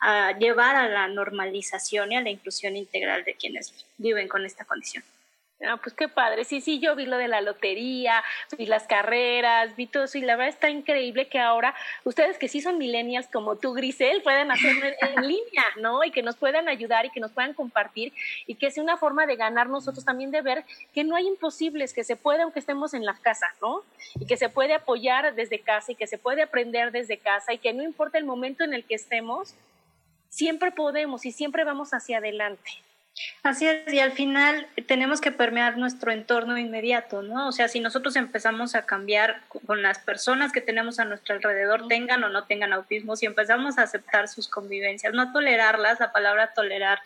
[SPEAKER 5] a llevar a la normalización y a la inclusión integral de quienes viven con esta condición.
[SPEAKER 3] Ah, pues qué padre. Sí, sí, yo vi lo de la lotería, vi las carreras, vi todo eso y la verdad está increíble que ahora ustedes que sí son millennials como tú, Grisel, puedan hacerlo en, línea, ¿no? Y que nos puedan ayudar y que nos puedan compartir y que sea una forma de ganar nosotros también de ver que no hay imposibles, que se puede aunque estemos en la casa, ¿no? Y que se puede apoyar desde casa y que se puede aprender desde casa y que no importa el momento en el que estemos, siempre podemos y siempre vamos hacia adelante.
[SPEAKER 5] Así es, y al final tenemos que permear nuestro entorno inmediato, ¿no? O sea, si nosotros empezamos a cambiar con las personas que tenemos a nuestro alrededor, tengan o no tengan autismo, si empezamos a aceptar sus convivencias, no tolerarlas, la palabra tolerar,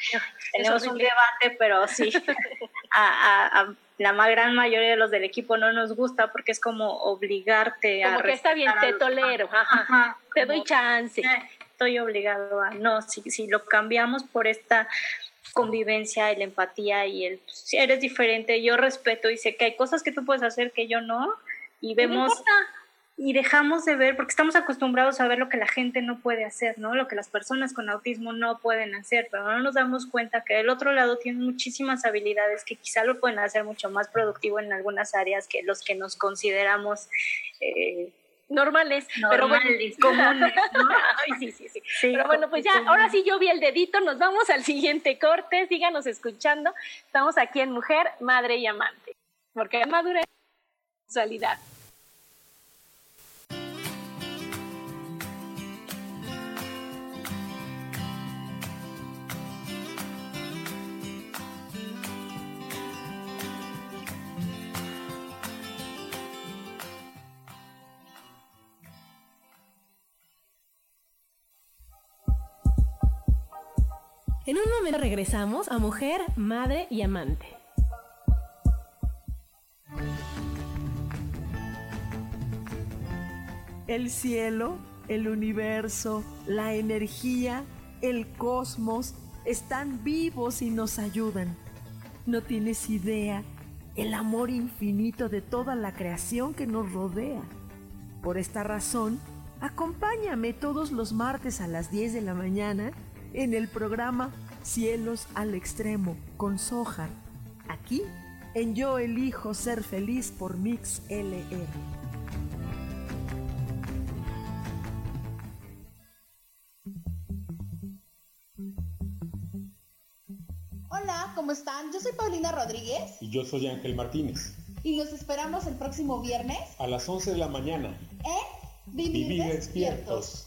[SPEAKER 5] tenemos un debate, pero sí, [laughs] a, la más gran mayoría de los del equipo no nos gusta porque es como obligarte
[SPEAKER 3] a... Como que está bien, te tolero, te doy chance. Eh,
[SPEAKER 5] estoy obligado a... No, si, si lo cambiamos por esta convivencia y la empatía y el si eres diferente, yo respeto y sé que hay cosas que tú puedes hacer que yo no y vemos y dejamos de ver porque estamos acostumbrados a ver lo que la gente no puede hacer, ¿no? Lo que las personas con autismo no pueden hacer, pero no nos damos cuenta que el otro lado tiene muchísimas habilidades que quizá lo pueden hacer mucho más productivo en algunas áreas que los que nos consideramos eh,
[SPEAKER 3] normales, pero bueno, [laughs]
[SPEAKER 5] comunes, [laughs]
[SPEAKER 3] sí, sí, sí, Pero bueno, pues ya, ahora sí yo vi el dedito, nos vamos al siguiente corte, síganos escuchando. Estamos aquí en Mujer, Madre y Amante, porque madurez es sexualidad. En un momento regresamos a mujer, madre y amante.
[SPEAKER 10] El cielo, el universo, la energía, el cosmos están vivos y nos ayudan. No tienes idea el amor infinito de toda la creación que nos rodea. Por esta razón, acompáñame todos los martes a las 10 de la mañana en el programa Cielos al Extremo con Soja, aquí en Yo Elijo Ser Feliz por Mix LR.
[SPEAKER 11] Hola, ¿cómo están? Yo soy Paulina Rodríguez.
[SPEAKER 12] Y yo soy Ángel Martínez.
[SPEAKER 11] Y nos esperamos el próximo viernes.
[SPEAKER 12] A las 11 de la mañana.
[SPEAKER 11] En Vivir, despiertos.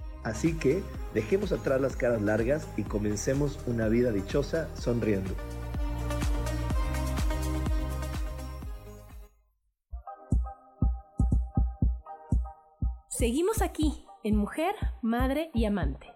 [SPEAKER 13] Así que dejemos atrás las caras largas y comencemos una vida dichosa sonriendo.
[SPEAKER 3] Seguimos aquí en Mujer, Madre y Amante.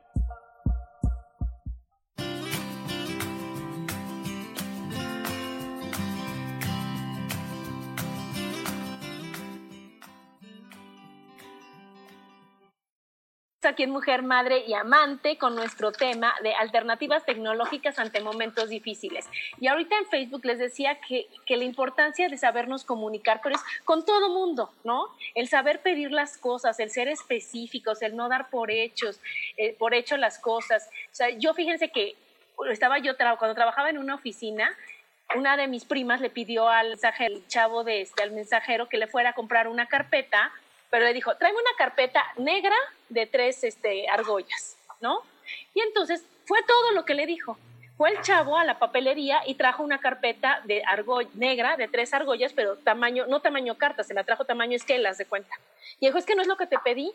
[SPEAKER 3] Aquí en Mujer, Madre y Amante con nuestro tema de alternativas tecnológicas ante momentos difíciles. Y ahorita en Facebook les decía que, que la importancia de sabernos comunicar, pero es con todo mundo, ¿no? El saber pedir las cosas, el ser específicos, el no dar por hechos, eh, por hecho las cosas. O sea, yo fíjense que estaba yo cuando trabajaba en una oficina, una de mis primas le pidió al, mensaje, al chavo de este, al mensajero que le fuera a comprar una carpeta pero le dijo, tráeme una carpeta negra de tres este, argollas, ¿no? Y entonces fue todo lo que le dijo. Fue el chavo a la papelería y trajo una carpeta de argolla negra de tres argollas, pero tamaño, no tamaño carta, se la trajo tamaño esquelas de cuenta. Y dijo, es que no es lo que te pedí.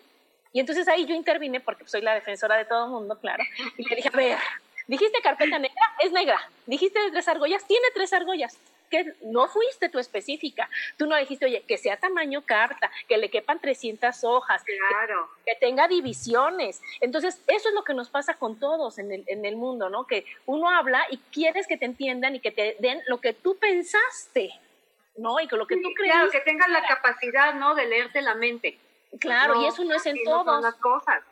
[SPEAKER 3] Y entonces ahí yo intervine, porque soy la defensora de todo el mundo, claro, y le dije, a ver, dijiste carpeta negra, es negra. Dijiste de tres argollas, tiene tres argollas que no fuiste tú específica. Tú no dijiste, oye, que sea tamaño carta, que le quepan 300 hojas,
[SPEAKER 1] claro.
[SPEAKER 3] que, tenga divisiones. Entonces, eso es lo que nos pasa con todos en el, en el mundo, ¿no? Que uno habla y quieres que te entiendan y que te den lo que tú pensaste, ¿no? Y con lo que tú crees.
[SPEAKER 1] Claro, que tengan la capacidad, ¿no? De leerte la mente.
[SPEAKER 3] Claro, y eso no es en todos.
[SPEAKER 1] las cosas.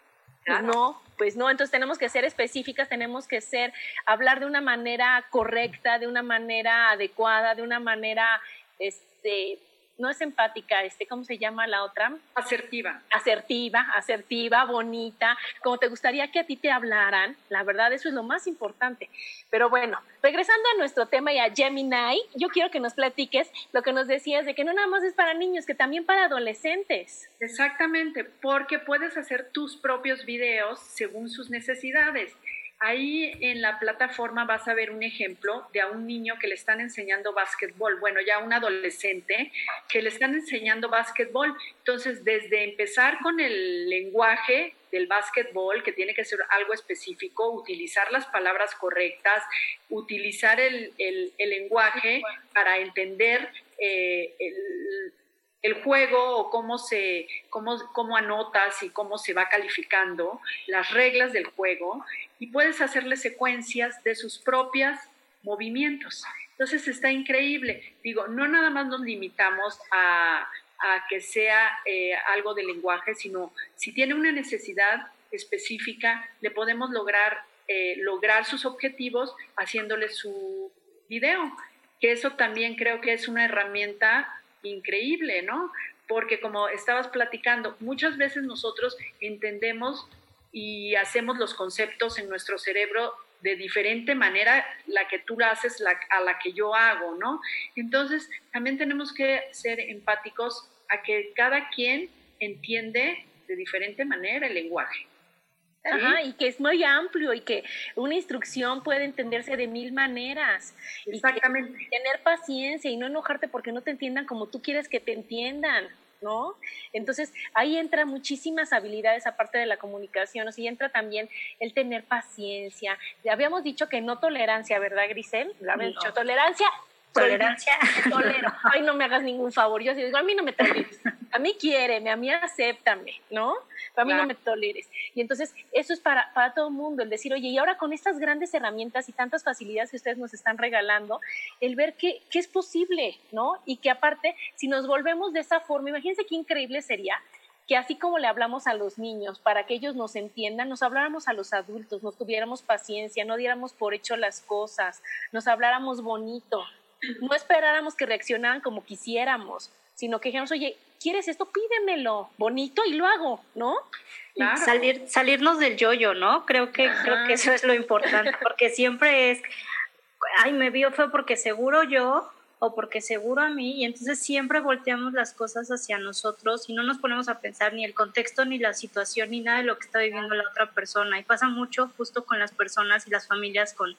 [SPEAKER 3] No, pues no, entonces tenemos que ser específicas, tenemos que ser, hablar de una manera correcta, de una manera adecuada, de una manera, este, no es empática, este, ¿cómo se llama la otra?
[SPEAKER 2] Asertiva.
[SPEAKER 3] Asertiva, asertiva, bonita, como te gustaría que a ti te hablaran, la verdad, eso es lo más importante. Pero bueno, regresando a nuestro tema y a Gemini, yo quiero que nos platiques lo que nos decías de que no nada más es para niños, que también para adolescentes.
[SPEAKER 2] Exactamente, porque puedes hacer tus propios videos según sus necesidades. Ahí en la plataforma vas a ver un ejemplo de a un niño que le están enseñando básquetbol, bueno, ya un adolescente que le están enseñando básquetbol. Entonces, desde empezar con el lenguaje del básquetbol, que tiene que ser algo específico, utilizar las palabras correctas, utilizar el, lenguaje para entender eh, el, el juego o cómo se cómo, cómo anotas y cómo se va calificando las reglas del juego y puedes hacerle secuencias de sus propios movimientos. Entonces está increíble. Digo, no nada más nos limitamos a, que sea eh, algo de lenguaje, sino si tiene una necesidad específica, le podemos lograr, eh, lograr sus objetivos haciéndole su video, que eso también creo que es una herramienta increíble, ¿no? Porque como estabas platicando, muchas veces nosotros entendemos y hacemos los conceptos en nuestro cerebro de diferente manera la que tú haces a la que yo hago, ¿no? Entonces, también tenemos que ser empáticos a que cada quien entiende de diferente manera el lenguaje.
[SPEAKER 3] Ajá, y que es muy amplio y que una instrucción puede entenderse de mil maneras.
[SPEAKER 2] Exactamente.
[SPEAKER 3] tener paciencia y no enojarte porque no te entiendan como tú quieres que te entiendan. ¿no? Entonces ahí entra muchísimas habilidades aparte de la comunicación, o sea, entra también el tener paciencia. Habíamos dicho que no tolerancia, ¿verdad, Grisel? Habíamos dicho tolerancia.
[SPEAKER 5] Tolerancia. [laughs]
[SPEAKER 3] Tolero. Ay, no me hagas ningún favor. Yo digo, a mí no me toleres. A mí quiéreme, a mí acéptame, ¿no? a mí no me toleres. Y entonces eso es para, para todo el mundo, el decir, oye, y ahora con estas grandes herramientas y tantas facilidades que ustedes nos están regalando, el ver que, que es posible, ¿no? Y que aparte, si nos volvemos de esa forma, imagínense qué increíble sería
[SPEAKER 9] que así como le hablamos a los niños para que ellos nos entiendan, nos habláramos a los adultos, nos tuviéramos paciencia, no diéramos por hecho las cosas, nos habláramos bonito, no esperáramos que reaccionaran como quisiéramos, sino que dijéramos, oye, ¿quieres esto? Pídemelo, bonito y lo hago, ¿no?
[SPEAKER 5] Salir, salirnos del yoyo, ¿no? Creo que, creo que eso es lo importante, porque siempre es, ay, me vio feo porque seguro yo, o porque seguro a mí, y entonces siempre volteamos las cosas hacia nosotros y no nos ponemos a pensar ni el contexto, ni la situación, ni nada de lo que está viviendo la otra persona. Y pasa mucho justo con las personas y las familias con,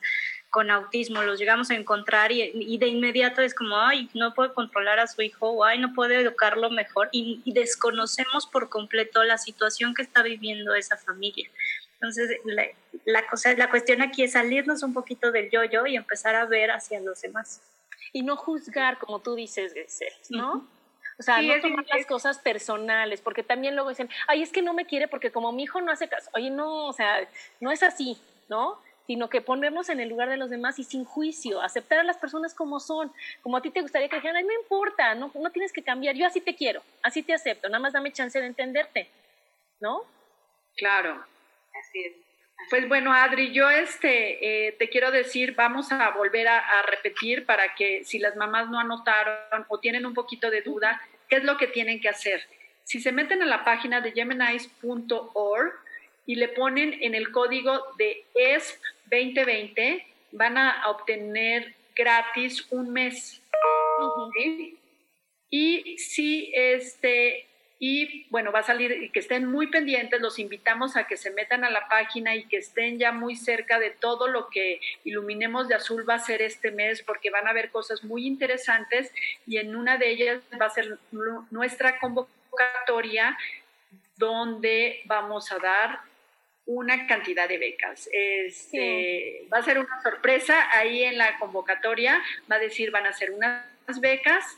[SPEAKER 5] con autismo, los llegamos a encontrar y, de inmediato es como, ay, no puede controlar a su hijo, o ay, no puede educarlo mejor, y, desconocemos por completo la situación que está viviendo esa familia. Entonces, la, cosa, la cuestión aquí es salirnos un poquito del yo-yo y empezar a ver hacia los demás
[SPEAKER 9] y no juzgar, como tú dices, ¿no? O sea, no tomar las cosas personales, porque también luego dicen, ay, es que no me quiere porque como mi hijo no hace caso, oye, no, o sea, no es así, ¿no? Sino que ponernos en el lugar de los demás y sin juicio, aceptar a las personas como son, como a ti te gustaría que dijeran, ay, no importa, no, no tienes que cambiar, yo así te quiero, así te acepto, nada más dame chance de entenderte, ¿no?
[SPEAKER 2] Claro, así es. Pues bueno, Adri, yo este, eh, te quiero decir, vamos a volver a, repetir para que si las mamás no anotaron o tienen un poquito de duda, ¿qué es lo que tienen que hacer? Si se meten a la página de gemini's.org y le ponen en el código de ESP 2020, van a obtener gratis un mes. Y si este, y bueno, va a salir y que estén muy pendientes, los invitamos a que se metan a la página y que estén ya muy cerca de todo lo que Iluminemos de Azul va a ser este mes, porque van a haber cosas muy interesantes y en una de ellas va a ser nuestra convocatoria donde vamos a dar una cantidad de becas. Este, Va a ser una sorpresa ahí en la convocatoria, va a decir, van a ser unas becas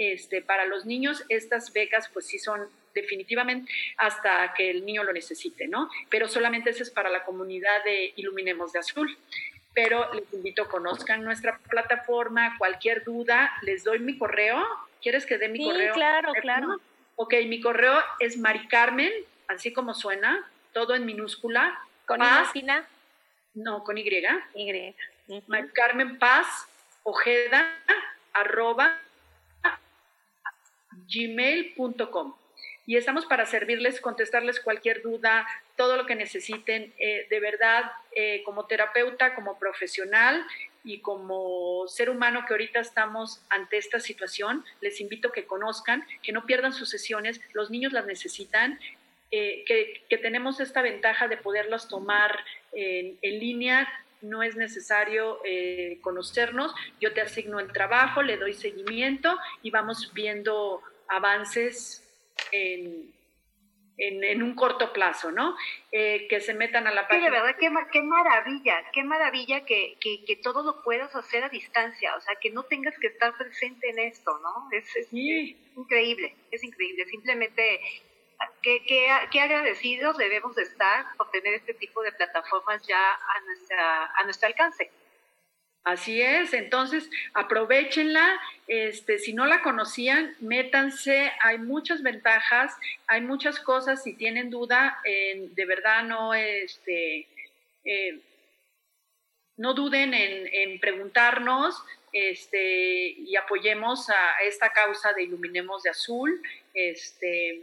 [SPEAKER 2] este, para los niños estas becas pues sí son definitivamente hasta que el niño lo necesite, ¿no? Pero solamente eso es para la comunidad de Iluminemos de Azul. Pero les invito a conozcan nuestra plataforma, cualquier duda, les doy mi correo. ¿Quieres que dé mi
[SPEAKER 9] sí,
[SPEAKER 2] correo?
[SPEAKER 9] claro, claro.
[SPEAKER 2] Ok, mi correo es maricarmen, así como suena, todo en minúscula.
[SPEAKER 9] ¿Con Y
[SPEAKER 2] No, con Y.
[SPEAKER 9] Y.
[SPEAKER 2] Maricarmen Paz Ojeda, arroba gmail.com. Y estamos para servirles, contestarles cualquier duda, todo lo que necesiten. Eh, de verdad, eh, como terapeuta, como profesional y como ser humano que ahorita estamos ante esta situación, les invito a que conozcan, que no pierdan sus sesiones. Los niños las necesitan. Eh, que, tenemos esta ventaja de poderlas tomar en, línea no es necesario conocernos, yo te asigno el trabajo, le doy seguimiento y vamos viendo avances en, en, un corto plazo, ¿no? Eh, que se metan a la página.
[SPEAKER 1] Sí, de verdad, qué, qué maravilla, qué maravilla que, que, que, todo lo puedas hacer a distancia, o sea, que no tengas que estar presente en esto, ¿no? Es, es, increíble, es increíble. Simplemente, qué, qué, qué, agradecidos debemos de estar por tener este tipo de plataformas ya a, nuestra, a nuestro alcance.
[SPEAKER 2] Así es, entonces aprovechenla, este, si no la conocían, métanse, hay muchas ventajas, hay muchas cosas, si tienen duda, de verdad no, este, eh, no duden en, preguntarnos este, y apoyemos a esta causa de Iluminemos de Azul. Este,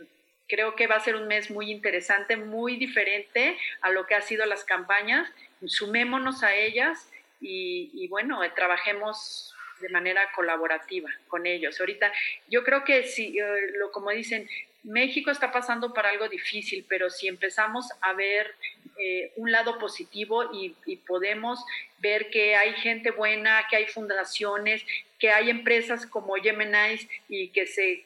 [SPEAKER 2] creo que va a ser un mes muy interesante, muy diferente a lo que ha sido las campañas, sumémonos a ellas y, bueno, eh, trabajemos de manera colaborativa con ellos. Ahorita yo creo que si, eh, lo, como dicen, México está pasando por algo difícil, pero si empezamos a ver eh, un lado positivo y, podemos ver que hay gente buena, que hay fundaciones, que hay empresas como Gemini y que se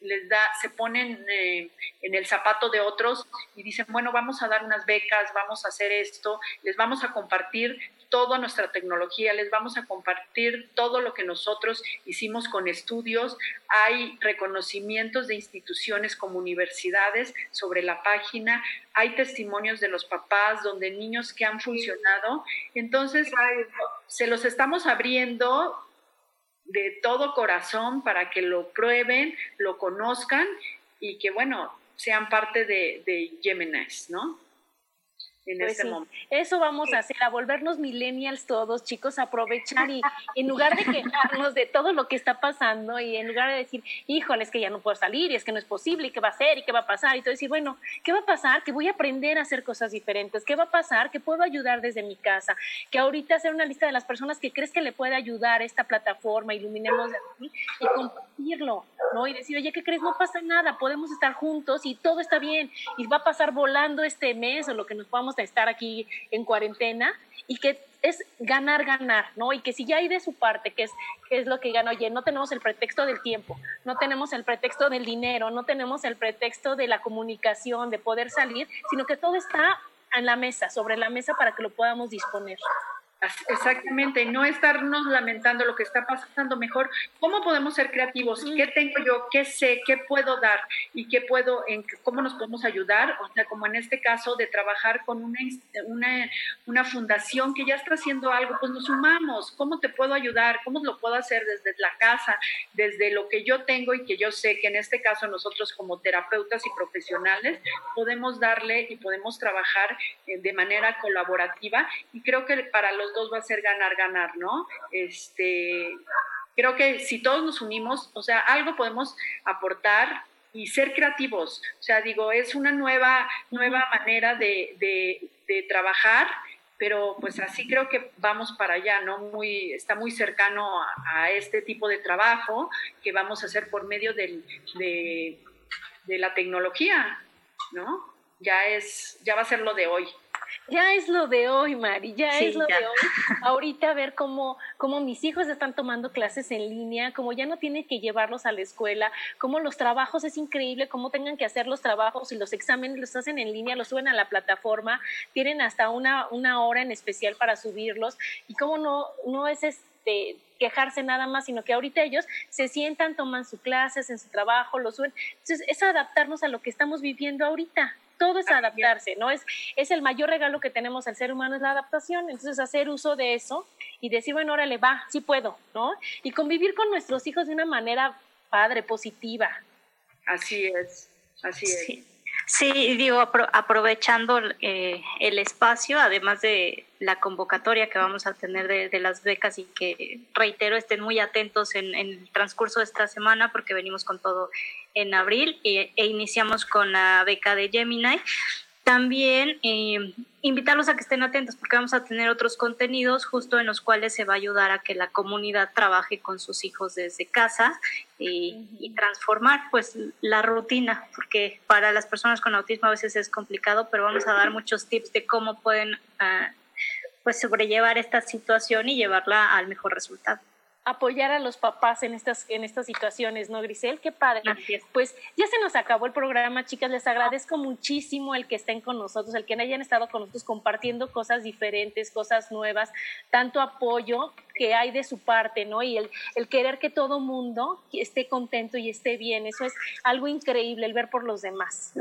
[SPEAKER 2] les da, se ponen en el zapato de otros y dicen, bueno, vamos a dar unas becas, vamos a hacer esto, les vamos a compartir toda nuestra tecnología, les vamos a compartir todo lo que nosotros hicimos con estudios. Hay reconocimientos de instituciones como universidades sobre la página, hay testimonios de los papás donde niños que han funcionado. Entonces, se los estamos abriendo de todo corazón para que lo prueben, lo conozcan y que, bueno, sean parte de, de Gemini's, ¿no?
[SPEAKER 3] En pues Eso vamos a hacer, a volvernos millennials todos, chicos, aprovechar y [laughs] en lugar de quejarnos de todo lo que está pasando y en lugar de decir, híjole, es que ya no puedo salir y es que no es posible y qué va a hacer y qué va a pasar y todo decir, bueno, ¿qué va a pasar? Que voy a aprender a hacer cosas diferentes, ¿qué va a pasar? Que puedo ayudar desde mi casa, que ahorita hacer una lista de las personas que crees que le puede ayudar esta plataforma, iluminemos de aquí y compartirlo, ¿no? Y decir, oye, ¿qué crees? No pasa nada, podemos estar juntos y todo está bien y va a pasar volando este mes o lo que nos podamos estar aquí en cuarentena y que es ganar, ganar, ¿no? Y que si ya hay de su parte, que es, que es lo que gana, oye, no tenemos el pretexto del tiempo, no tenemos el pretexto del dinero, no tenemos el pretexto de la comunicación, de poder salir, sino que todo está en la mesa, sobre la mesa para que lo podamos disponer.
[SPEAKER 2] Exactamente, no estarnos lamentando lo que está pasando, mejor. Cómo podemos ser creativos, qué tengo yo, qué sé, qué puedo dar y qué puedo, en cómo nos podemos ayudar, o sea, como en este caso de trabajar con una, una, una fundación que ya está haciendo algo, pues nos sumamos, cómo te puedo ayudar, cómo lo puedo hacer desde la casa, desde lo que yo tengo y que yo sé que en este caso nosotros como terapeutas y profesionales podemos darle y podemos trabajar eh, de manera colaborativa y creo que para los dos va a ser ganar, ganar, ¿no? Este, creo que si todos nos unimos, o sea, algo podemos aportar y ser creativos. O sea, digo, es una nueva, nueva manera de, trabajar, pero pues así creo que vamos para allá, ¿no? Muy, está muy cercano a, este tipo de trabajo que vamos a hacer por medio de, de la tecnología, ¿no? Ya es, ya va a ser lo de hoy.
[SPEAKER 3] Ya es lo de hoy, Mari, ya es lo de hoy. Ahorita ver cómo, cómo mis hijos están tomando clases en línea, cómo ya no tienen que llevarlos a la escuela, cómo los trabajos es increíble, cómo tengan que hacer los trabajos y los exámenes los hacen en línea, los suben a la plataforma, tienen hasta una, una hora en especial para subirlos y cómo no, no es este quejarse nada más, sino que ahorita ellos se sientan, toman sus clases en su trabajo, lo suben. Entonces, es adaptarnos a lo que estamos viviendo ahorita todo es adaptarse, ¿no? Es, es el mayor regalo que tenemos al ser humano, es la adaptación. Entonces, hacer uso de eso y decir, bueno, órale, va, sí puedo, ¿no? Y convivir con nuestros hijos de una manera padre, positiva.
[SPEAKER 2] Así es, así es.
[SPEAKER 5] Sí. digo, aprovechando eh, el espacio, además de la convocatoria que vamos a tener de, las becas y que reitero estén muy atentos en, en, el transcurso de esta semana porque venimos con todo en abril e, e iniciamos con la beca de Gemini. También eh, invitarlos a que estén atentos porque vamos a tener otros contenidos justo en los cuales se va a ayudar a que la comunidad trabaje con sus hijos desde casa y, transformar pues la rutina, porque para las personas con autismo a veces es complicado, pero vamos a dar muchos tips de cómo pueden ah, pues sobrellevar esta situación y llevarla al mejor resultado
[SPEAKER 3] apoyar a los papás en estas, en estas situaciones, ¿no, Grisel? Qué padre. Pues ya se nos acabó el programa, chicas. Les agradezco muchísimo el que estén con nosotros, el que hayan estado con nosotros compartiendo cosas diferentes, cosas nuevas, tanto apoyo que hay de su parte, ¿no? Y el, querer que todo mundo esté contento y esté bien, eso es algo increíble, el ver por los demás.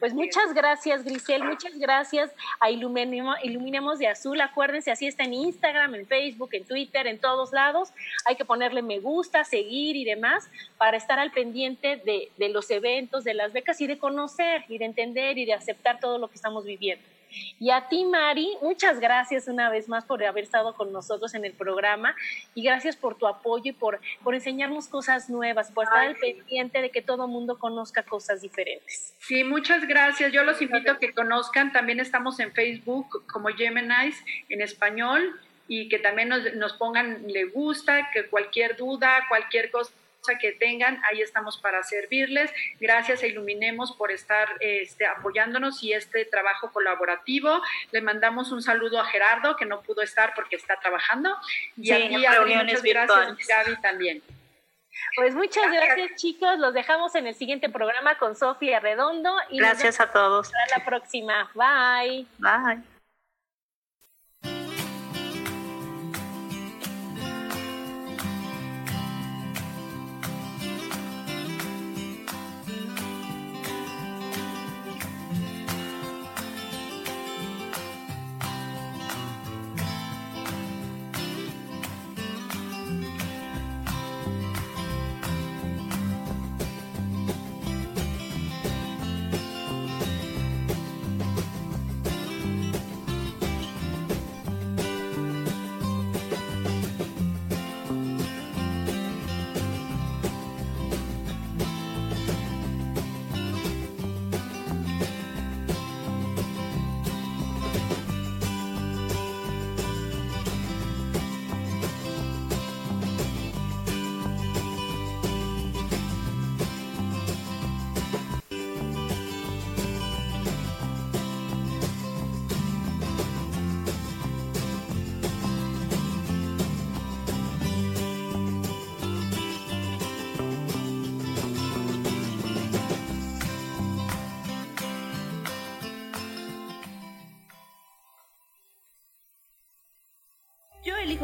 [SPEAKER 3] Pues muchas gracias, Grisel, muchas gracias a Iluminemos de Azul, acuérdense, así está en Instagram, en Facebook, en Twitter, en todos lados, hay que ponerle me gusta, seguir y demás para estar al pendiente de, de los eventos, de las becas y de conocer y de entender y de aceptar todo lo que estamos viviendo. Y a ti, Mari, muchas gracias una vez más por haber estado con nosotros en el programa y gracias por tu apoyo y por, por enseñarnos cosas nuevas, por estar al pendiente de que todo mundo conozca cosas diferentes.
[SPEAKER 2] Sí, muchas gracias. Yo los invito a que conozcan. También estamos en Facebook como Gemini's en español y que también nos, nos pongan le gusta, que cualquier duda, cualquier cosa que tengan, ahí estamos para servirles. Gracias a Iluminemos por estar este, apoyándonos y este trabajo colaborativo. Le mandamos un saludo a Gerardo, que no pudo estar porque está trabajando. Y a ti, muchas gracias, Gaby, también.
[SPEAKER 3] Pues muchas gracias, chicos. Los dejamos en el siguiente programa con Sofía Redondo.
[SPEAKER 5] Y gracias a todos.
[SPEAKER 3] Hasta la próxima. Bye.
[SPEAKER 5] Bye.